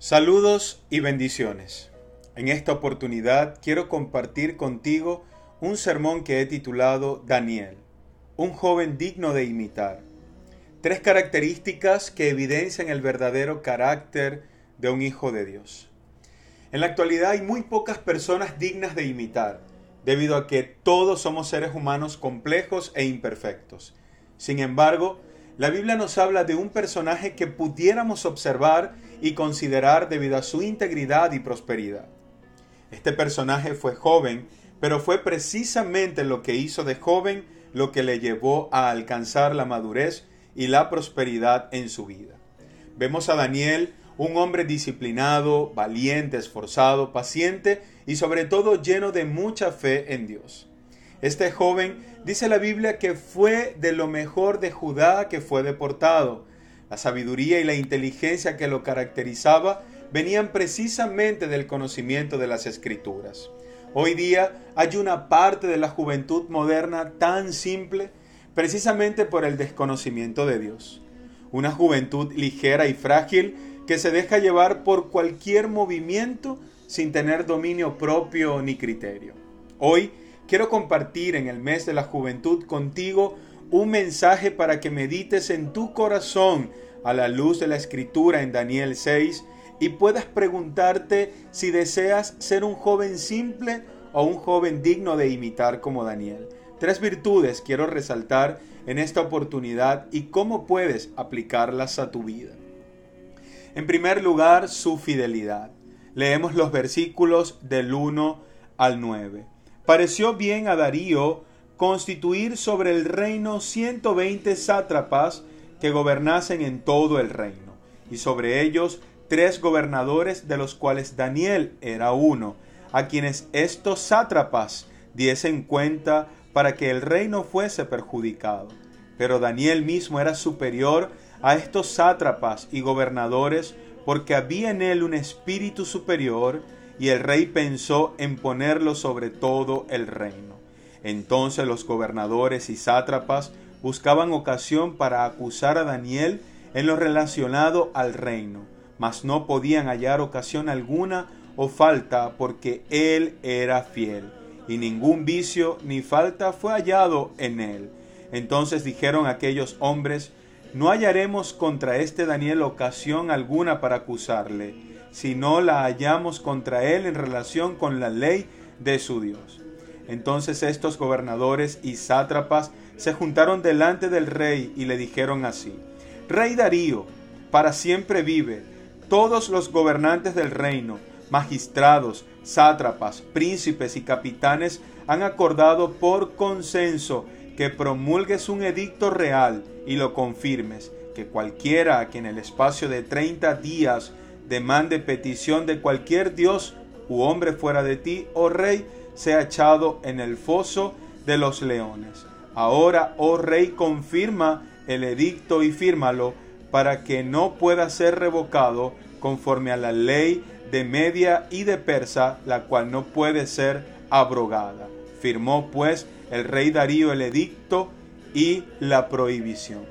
Saludos y bendiciones. En esta oportunidad quiero compartir contigo un sermón que he titulado Daniel, un joven digno de imitar. Tres características que evidencian el verdadero carácter de un hijo de Dios. En la actualidad hay muy pocas personas dignas de imitar, debido a que todos somos seres humanos complejos e imperfectos. Sin embargo, la Biblia nos habla de un personaje que pudiéramos observar y considerar debido a su integridad y prosperidad. Este personaje fue joven, pero fue precisamente lo que hizo de joven lo que le llevó a alcanzar la madurez y la prosperidad en su vida. Vemos a Daniel, un hombre disciplinado, valiente, esforzado, paciente y sobre todo lleno de mucha fe en Dios. Este joven dice la Biblia que fue de lo mejor de Judá que fue deportado. La sabiduría y la inteligencia que lo caracterizaba venían precisamente del conocimiento de las escrituras. Hoy día hay una parte de la juventud moderna tan simple precisamente por el desconocimiento de Dios. Una juventud ligera y frágil que se deja llevar por cualquier movimiento sin tener dominio propio ni criterio. Hoy quiero compartir en el mes de la juventud contigo un mensaje para que medites en tu corazón a la luz de la escritura en Daniel 6 y puedas preguntarte si deseas ser un joven simple o un joven digno de imitar como Daniel. Tres virtudes quiero resaltar en esta oportunidad y cómo puedes aplicarlas a tu vida. En primer lugar, su fidelidad. Leemos los versículos del 1 al 9 pareció bien a Darío constituir sobre el reino ciento veinte sátrapas que gobernasen en todo el reino, y sobre ellos tres gobernadores de los cuales Daniel era uno, a quienes estos sátrapas diesen cuenta para que el reino fuese perjudicado. Pero Daniel mismo era superior a estos sátrapas y gobernadores porque había en él un espíritu superior y el rey pensó en ponerlo sobre todo el reino. Entonces los gobernadores y sátrapas buscaban ocasión para acusar a Daniel en lo relacionado al reino, mas no podían hallar ocasión alguna o falta porque él era fiel, y ningún vicio ni falta fue hallado en él. Entonces dijeron aquellos hombres, no hallaremos contra este Daniel ocasión alguna para acusarle, si no la hallamos contra él en relación con la ley de su Dios. Entonces estos gobernadores y sátrapas se juntaron delante del rey y le dijeron así, Rey Darío, para siempre vive, todos los gobernantes del reino, magistrados, sátrapas, príncipes y capitanes han acordado por consenso que promulgues un edicto real y lo confirmes, que cualquiera a quien el espacio de treinta días demande petición de cualquier dios u hombre fuera de ti, oh rey, sea echado en el foso de los leones. Ahora, oh rey, confirma el edicto y fírmalo para que no pueda ser revocado conforme a la ley de Media y de Persa, la cual no puede ser abrogada. Firmó pues el rey Darío el edicto y la prohibición.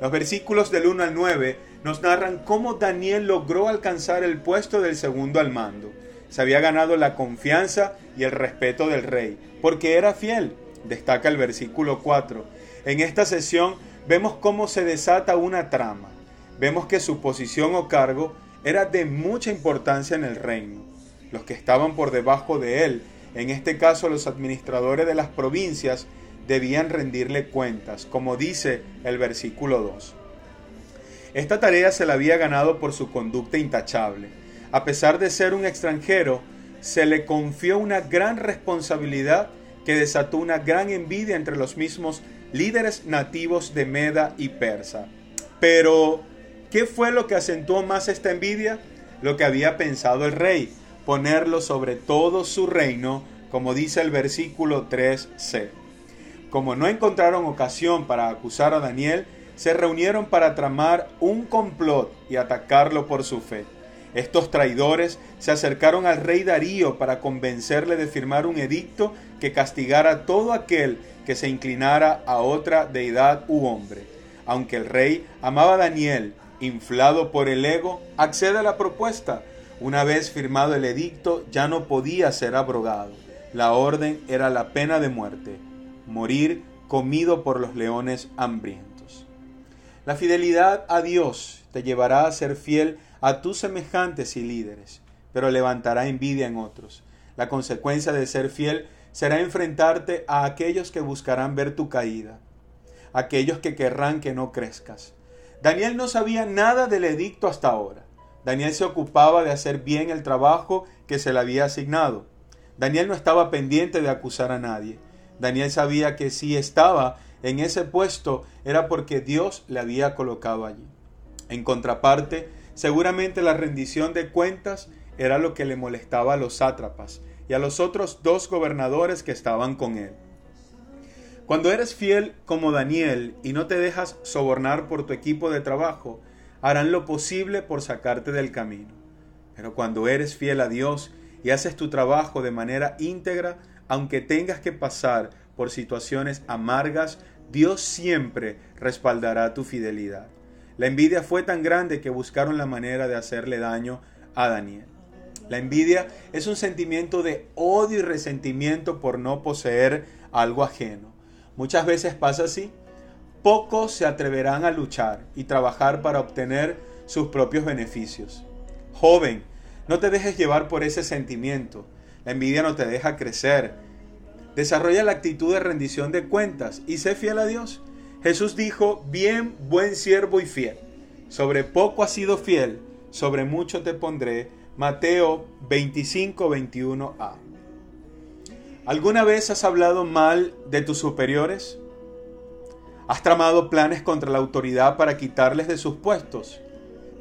Los versículos del 1 al 9 nos narran cómo Daniel logró alcanzar el puesto del segundo al mando. Se había ganado la confianza y el respeto del rey, porque era fiel, destaca el versículo 4. En esta sesión vemos cómo se desata una trama. Vemos que su posición o cargo era de mucha importancia en el reino. Los que estaban por debajo de él, en este caso los administradores de las provincias, debían rendirle cuentas, como dice el versículo 2. Esta tarea se la había ganado por su conducta intachable. A pesar de ser un extranjero, se le confió una gran responsabilidad que desató una gran envidia entre los mismos líderes nativos de Meda y Persa. Pero, ¿qué fue lo que acentuó más esta envidia? Lo que había pensado el rey, ponerlo sobre todo su reino, como dice el versículo 3c. Como no encontraron ocasión para acusar a Daniel, se reunieron para tramar un complot y atacarlo por su fe. Estos traidores se acercaron al rey Darío para convencerle de firmar un edicto que castigara a todo aquel que se inclinara a otra deidad u hombre. Aunque el rey amaba a Daniel, inflado por el ego, accede a la propuesta, Una vez firmado el edicto, ya no podía ser abrogado. La orden era la pena de muerte, morir comido por los leones hambrientos. La fidelidad a Dios te llevará a ser fiel a tus semejantes y líderes, pero levantará envidia en otros. La consecuencia de ser fiel será enfrentarte a aquellos que buscarán ver tu caída, aquellos que querrán que no crezcas. Daniel no sabía nada del edicto hasta ahora. Daniel se ocupaba de hacer bien el trabajo que se le había asignado. Daniel no estaba pendiente de acusar a nadie. Daniel sabía que si estaba en ese puesto era porque Dios le había colocado allí. En contraparte, seguramente la rendición de cuentas era lo que le molestaba a los sátrapas y a los otros dos gobernadores que estaban con él. Cuando eres fiel como Daniel y no te dejas sobornar por tu equipo de trabajo, harán lo posible por sacarte del camino. Pero cuando eres fiel a Dios y haces tu trabajo de manera íntegra, aunque tengas que pasar por situaciones amargas, Dios siempre respaldará tu fidelidad. La envidia fue tan grande que buscaron la manera de hacerle daño a Daniel. La envidia es un sentimiento de odio y resentimiento por no poseer algo ajeno. Muchas veces pasa así. Pocos se atreverán a luchar y trabajar para obtener sus propios beneficios. Joven, no te dejes llevar por ese sentimiento. La envidia no te deja crecer. Desarrolla la actitud de rendición de cuentas y sé fiel a Dios. Jesús dijo, bien, buen siervo y fiel. Sobre poco has sido fiel, sobre mucho te pondré Mateo 25, 21a. ¿Alguna vez has hablado mal de tus superiores? ¿Has tramado planes contra la autoridad para quitarles de sus puestos?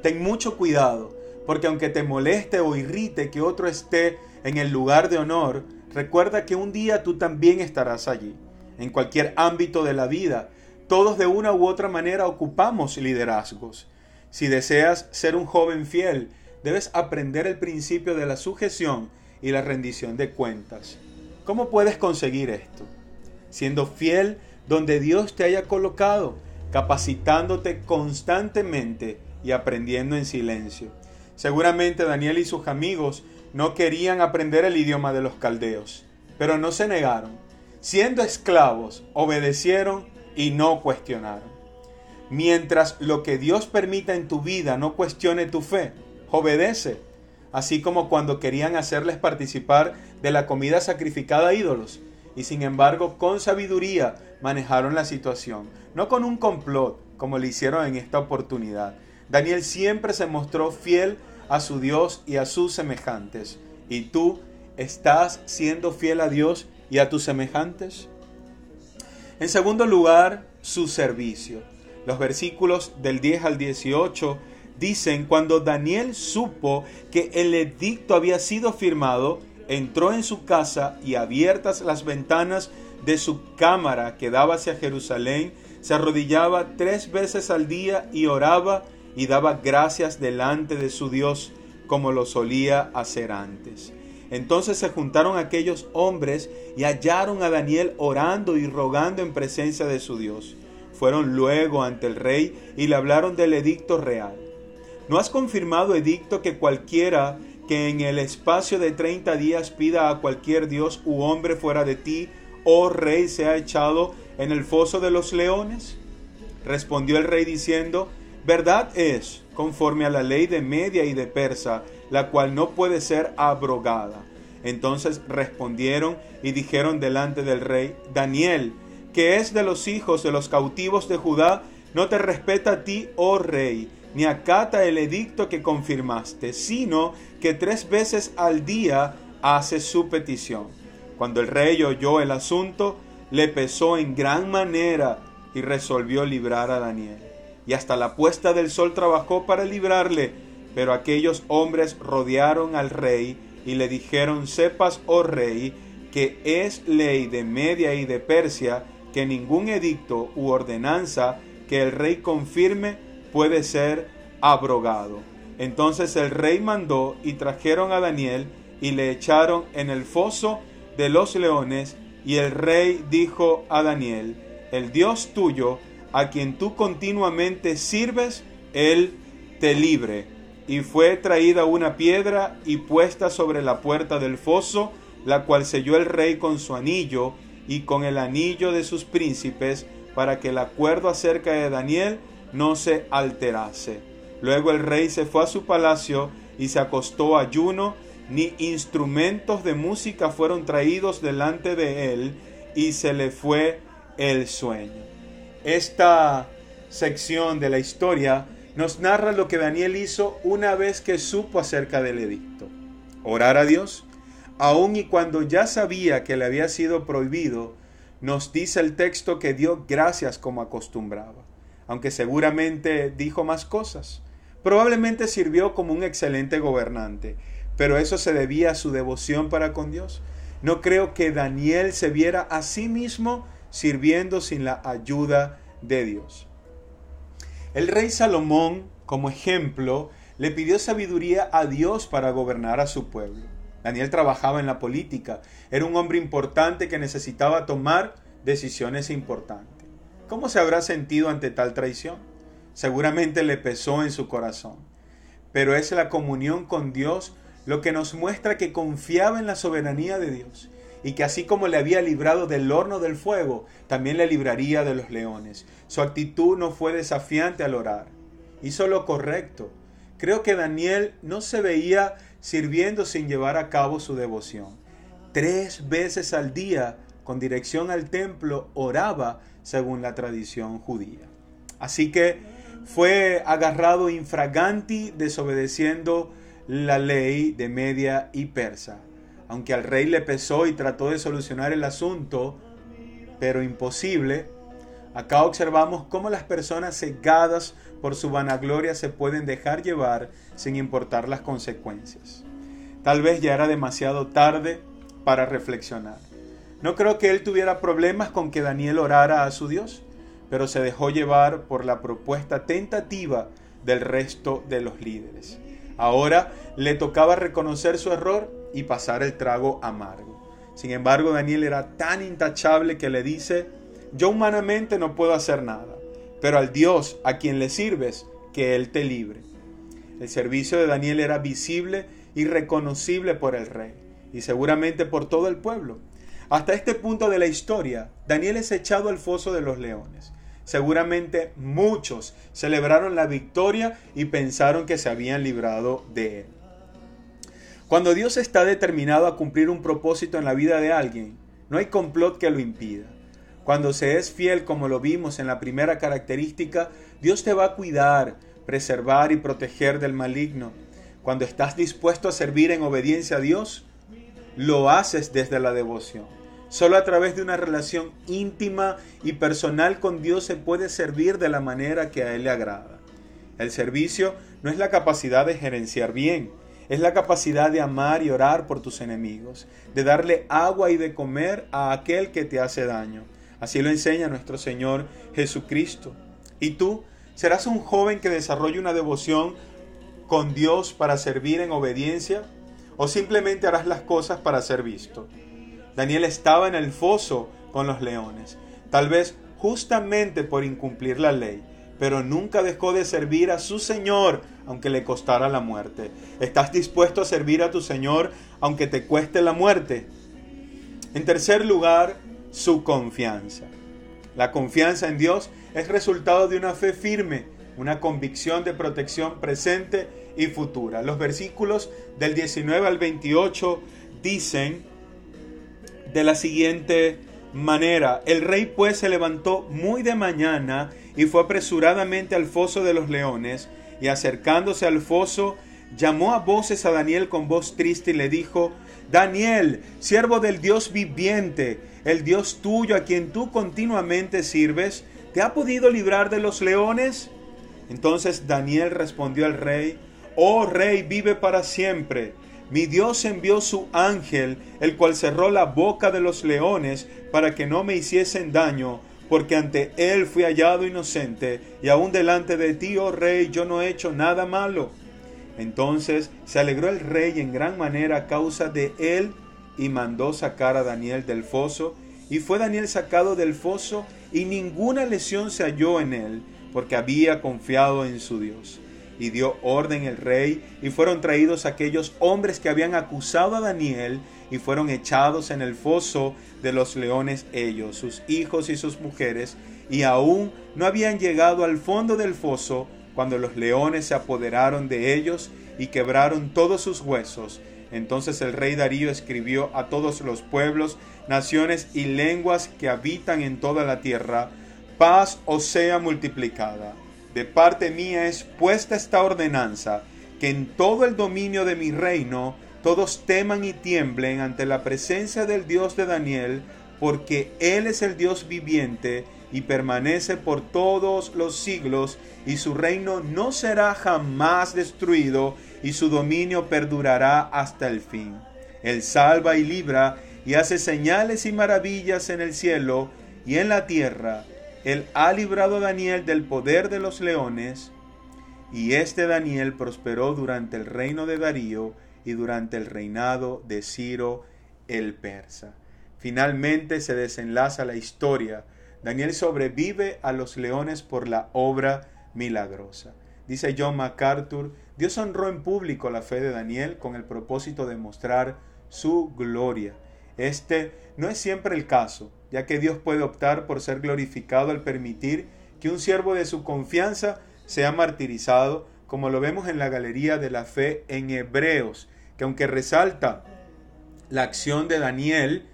Ten mucho cuidado, porque aunque te moleste o irrite que otro esté en el lugar de honor, recuerda que un día tú también estarás allí. En cualquier ámbito de la vida, todos de una u otra manera ocupamos liderazgos. Si deseas ser un joven fiel, debes aprender el principio de la sujeción y la rendición de cuentas. ¿Cómo puedes conseguir esto? Siendo fiel donde Dios te haya colocado, capacitándote constantemente y aprendiendo en silencio. Seguramente Daniel y sus amigos no querían aprender el idioma de los caldeos, pero no se negaron. Siendo esclavos, obedecieron y no cuestionaron. Mientras lo que Dios permita en tu vida no cuestione tu fe, obedece, así como cuando querían hacerles participar de la comida sacrificada a ídolos, y sin embargo con sabiduría manejaron la situación, no con un complot como le hicieron en esta oportunidad. Daniel siempre se mostró fiel a su Dios y a sus semejantes. ¿Y tú estás siendo fiel a Dios y a tus semejantes? En segundo lugar, su servicio. Los versículos del 10 al 18 Dicen, cuando Daniel supo que el edicto había sido firmado, entró en su casa y abiertas las ventanas de su cámara que daba hacia Jerusalén, se arrodillaba tres veces al día y oraba y daba gracias delante de su Dios, como lo solía hacer antes. Entonces se juntaron aquellos hombres y hallaron a Daniel orando y rogando en presencia de su Dios. Fueron luego ante el rey y le hablaron del edicto real. ¿No has confirmado, edicto, que cualquiera que en el espacio de treinta días pida a cualquier dios u hombre fuera de ti, oh rey, sea echado en el foso de los leones? Respondió el rey diciendo, verdad es, conforme a la ley de Media y de Persa, la cual no puede ser abrogada. Entonces respondieron y dijeron delante del rey, Daniel, que es de los hijos de los cautivos de Judá, no te respeta a ti, oh rey, ni acata el edicto que confirmaste, sino que tres veces al día hace su petición. Cuando el rey oyó el asunto, le pesó en gran manera y resolvió librar a Daniel. Y hasta la puesta del sol trabajó para librarle, pero aquellos hombres rodearon al rey y le dijeron, sepas, oh rey, que es ley de Media y de Persia que ningún edicto u ordenanza que el rey confirme puede ser abrogado. Entonces el rey mandó y trajeron a Daniel y le echaron en el foso de los leones y el rey dijo a Daniel, el Dios tuyo, a quien tú continuamente sirves, él te libre. Y fue traída una piedra y puesta sobre la puerta del foso, la cual selló el rey con su anillo y con el anillo de sus príncipes, para que el acuerdo acerca de Daniel no se alterase. Luego el rey se fue a su palacio y se acostó ayuno, ni instrumentos de música fueron traídos delante de él, y se le fue el sueño. Esta sección de la historia nos narra lo que Daniel hizo una vez que supo acerca del edicto. Orar a Dios, aun y cuando ya sabía que le había sido prohibido, nos dice el texto que dio gracias como acostumbraba, aunque seguramente dijo más cosas. Probablemente sirvió como un excelente gobernante, pero eso se debía a su devoción para con Dios. No creo que Daniel se viera a sí mismo sirviendo sin la ayuda de Dios. El rey Salomón, como ejemplo, le pidió sabiduría a Dios para gobernar a su pueblo. Daniel trabajaba en la política, era un hombre importante que necesitaba tomar decisiones importantes. ¿Cómo se habrá sentido ante tal traición? Seguramente le pesó en su corazón. Pero es la comunión con Dios lo que nos muestra que confiaba en la soberanía de Dios y que así como le había librado del horno del fuego, también le libraría de los leones. Su actitud no fue desafiante al orar. Hizo lo correcto. Creo que Daniel no se veía sirviendo sin llevar a cabo su devoción. Tres veces al día, con dirección al templo, oraba según la tradición judía. Así que fue agarrado infraganti desobedeciendo la ley de Media y Persa aunque al rey le pesó y trató de solucionar el asunto, pero imposible, acá observamos cómo las personas cegadas por su vanagloria se pueden dejar llevar sin importar las consecuencias. Tal vez ya era demasiado tarde para reflexionar. No creo que él tuviera problemas con que Daniel orara a su Dios, pero se dejó llevar por la propuesta tentativa del resto de los líderes. Ahora le tocaba reconocer su error y pasar el trago amargo. Sin embargo, Daniel era tan intachable que le dice, yo humanamente no puedo hacer nada, pero al Dios a quien le sirves, que Él te libre. El servicio de Daniel era visible y reconocible por el rey, y seguramente por todo el pueblo. Hasta este punto de la historia, Daniel es echado al foso de los leones. Seguramente muchos celebraron la victoria y pensaron que se habían librado de él. Cuando Dios está determinado a cumplir un propósito en la vida de alguien, no hay complot que lo impida. Cuando se es fiel, como lo vimos en la primera característica, Dios te va a cuidar, preservar y proteger del maligno. Cuando estás dispuesto a servir en obediencia a Dios, lo haces desde la devoción. Solo a través de una relación íntima y personal con Dios se puede servir de la manera que a Él le agrada. El servicio no es la capacidad de gerenciar bien, es la capacidad de amar y orar por tus enemigos, de darle agua y de comer a aquel que te hace daño. Así lo enseña nuestro Señor Jesucristo. Y tú serás un joven que desarrolle una devoción con Dios para servir en obediencia o simplemente harás las cosas para ser visto. Daniel estaba en el foso con los leones, tal vez justamente por incumplir la ley, pero nunca dejó de servir a su Señor aunque le costara la muerte. ¿Estás dispuesto a servir a tu Señor aunque te cueste la muerte? En tercer lugar, su confianza. La confianza en Dios es resultado de una fe firme, una convicción de protección presente y futura. Los versículos del 19 al 28 dicen de la siguiente manera, el rey pues se levantó muy de mañana y fue apresuradamente al foso de los leones, y acercándose al foso, llamó a voces a Daniel con voz triste y le dijo, Daniel, siervo del Dios viviente, el Dios tuyo a quien tú continuamente sirves, ¿te ha podido librar de los leones? Entonces Daniel respondió al rey, Oh rey, vive para siempre. Mi Dios envió su ángel, el cual cerró la boca de los leones para que no me hiciesen daño, porque ante él fui hallado inocente, y aún delante de ti, oh rey, yo no he hecho nada malo. Entonces se alegró el rey en gran manera a causa de él, y mandó sacar a Daniel del foso, y fue Daniel sacado del foso, y ninguna lesión se halló en él, porque había confiado en su Dios. Y dio orden el rey, y fueron traídos aquellos hombres que habían acusado a Daniel, y fueron echados en el foso de los leones ellos, sus hijos y sus mujeres, y aún no habían llegado al fondo del foso cuando los leones se apoderaron de ellos y quebraron todos sus huesos. Entonces el rey Darío escribió a todos los pueblos, naciones y lenguas que habitan en toda la tierra, paz os sea multiplicada. De parte mía es puesta esta ordenanza, que en todo el dominio de mi reino todos teman y tiemblen ante la presencia del Dios de Daniel, porque Él es el Dios viviente y permanece por todos los siglos, y su reino no será jamás destruido, y su dominio perdurará hasta el fin. Él salva y libra, y hace señales y maravillas en el cielo y en la tierra. Él ha librado a Daniel del poder de los leones, y este Daniel prosperó durante el reino de Darío y durante el reinado de Ciro el persa. Finalmente se desenlaza la historia. Daniel sobrevive a los leones por la obra milagrosa. Dice John MacArthur, Dios honró en público la fe de Daniel con el propósito de mostrar su gloria. Este no es siempre el caso, ya que Dios puede optar por ser glorificado al permitir que un siervo de su confianza sea martirizado, como lo vemos en la galería de la fe en Hebreos, que aunque resalta la acción de Daniel,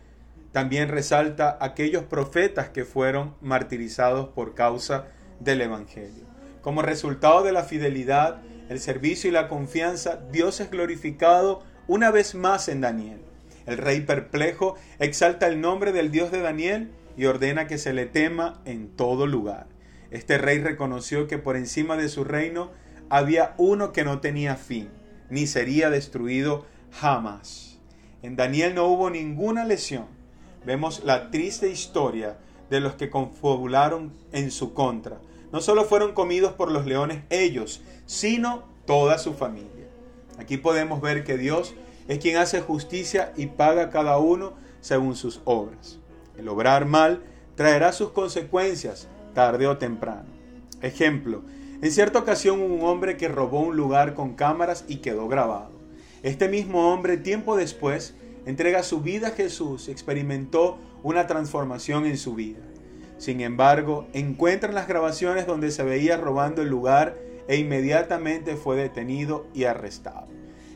también resalta aquellos profetas que fueron martirizados por causa del Evangelio. Como resultado de la fidelidad, el servicio y la confianza, Dios es glorificado una vez más en Daniel. El rey perplejo exalta el nombre del Dios de Daniel y ordena que se le tema en todo lugar. Este rey reconoció que por encima de su reino había uno que no tenía fin, ni sería destruido jamás. En Daniel no hubo ninguna lesión, vemos la triste historia de los que confabularon en su contra. No solo fueron comidos por los leones ellos, sino toda su familia. Aquí podemos ver que Dios es quien hace justicia y paga cada uno según sus obras. El obrar mal traerá sus consecuencias tarde o temprano. Ejemplo, en cierta ocasión un hombre que robó un lugar con cámaras y quedó grabado. Este mismo hombre tiempo después entrega su vida a Jesús, experimentó una transformación en su vida. Sin embargo, encuentran las grabaciones donde se veía robando el lugar e inmediatamente fue detenido y arrestado.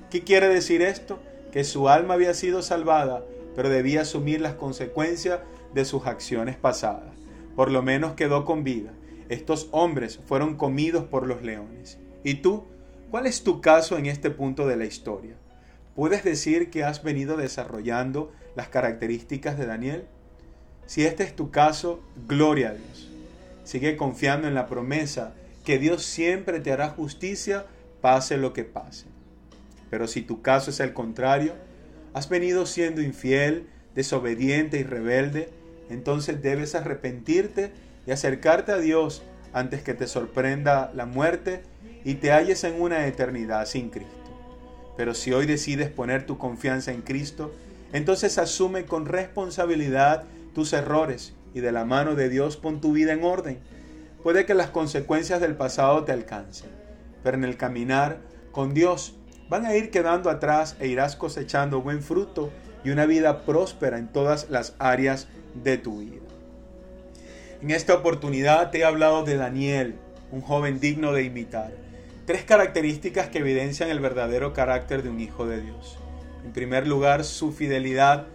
¿Qué quiere decir esto? Que su alma había sido salvada, pero debía asumir las consecuencias de sus acciones pasadas. Por lo menos quedó con vida. Estos hombres fueron comidos por los leones. ¿Y tú? ¿Cuál es tu caso en este punto de la historia? ¿Puedes decir que has venido desarrollando las características de Daniel? Si este es tu caso, gloria a Dios. Sigue confiando en la promesa que Dios siempre te hará justicia, pase lo que pase. Pero si tu caso es el contrario, has venido siendo infiel, desobediente y rebelde, entonces debes arrepentirte y acercarte a Dios antes que te sorprenda la muerte y te halles en una eternidad sin Cristo. Pero si hoy decides poner tu confianza en Cristo, entonces asume con responsabilidad tus errores y de la mano de Dios pon tu vida en orden. Puede que las consecuencias del pasado te alcancen, pero en el caminar con Dios van a ir quedando atrás e irás cosechando buen fruto y una vida próspera en todas las áreas de tu vida. En esta oportunidad te he hablado de Daniel, un joven digno de imitar. Tres características que evidencian el verdadero carácter de un hijo de Dios. En primer lugar, su fidelidad.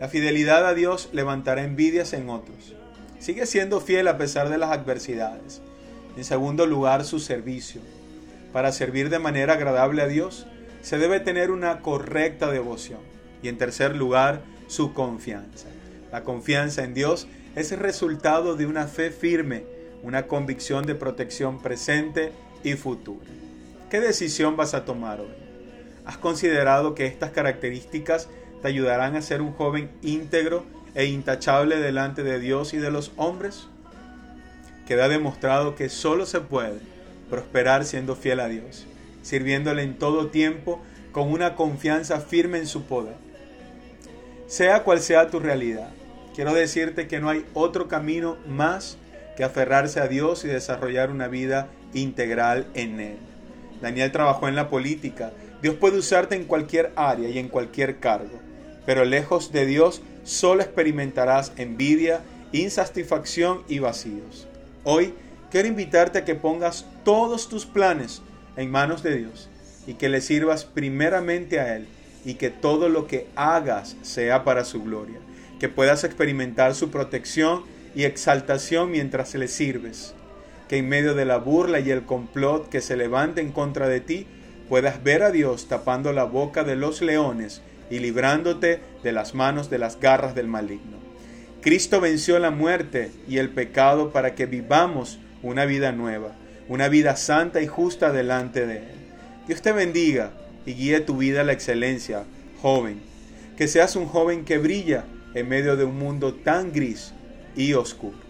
La fidelidad a Dios levantará envidias en otros. Sigue siendo fiel a pesar de las adversidades. En segundo lugar, su servicio. Para servir de manera agradable a Dios, se debe tener una correcta devoción. Y en tercer lugar, su confianza. La confianza en Dios es el resultado de una fe firme, una convicción de protección presente y futura. ¿Qué decisión vas a tomar hoy? ¿Has considerado que estas características te ayudarán a ser un joven íntegro e intachable delante de Dios y de los hombres? Queda demostrado que solo se puede prosperar siendo fiel a Dios, sirviéndole en todo tiempo con una confianza firme en su poder. Sea cual sea tu realidad, quiero decirte que no hay otro camino más que aferrarse a Dios y desarrollar una vida integral en Él. Daniel trabajó en la política. Dios puede usarte en cualquier área y en cualquier cargo. Pero lejos de Dios solo experimentarás envidia, insatisfacción y vacíos. Hoy quiero invitarte a que pongas todos tus planes en manos de Dios y que le sirvas primeramente a Él y que todo lo que hagas sea para su gloria, que puedas experimentar su protección y exaltación mientras le sirves, que en medio de la burla y el complot que se levante en contra de ti, puedas ver a Dios tapando la boca de los leones y librándote de las manos de las garras del maligno. Cristo venció la muerte y el pecado para que vivamos una vida nueva, una vida santa y justa delante de Él. Dios te bendiga y guíe tu vida a la excelencia, joven. Que seas un joven que brilla en medio de un mundo tan gris y oscuro.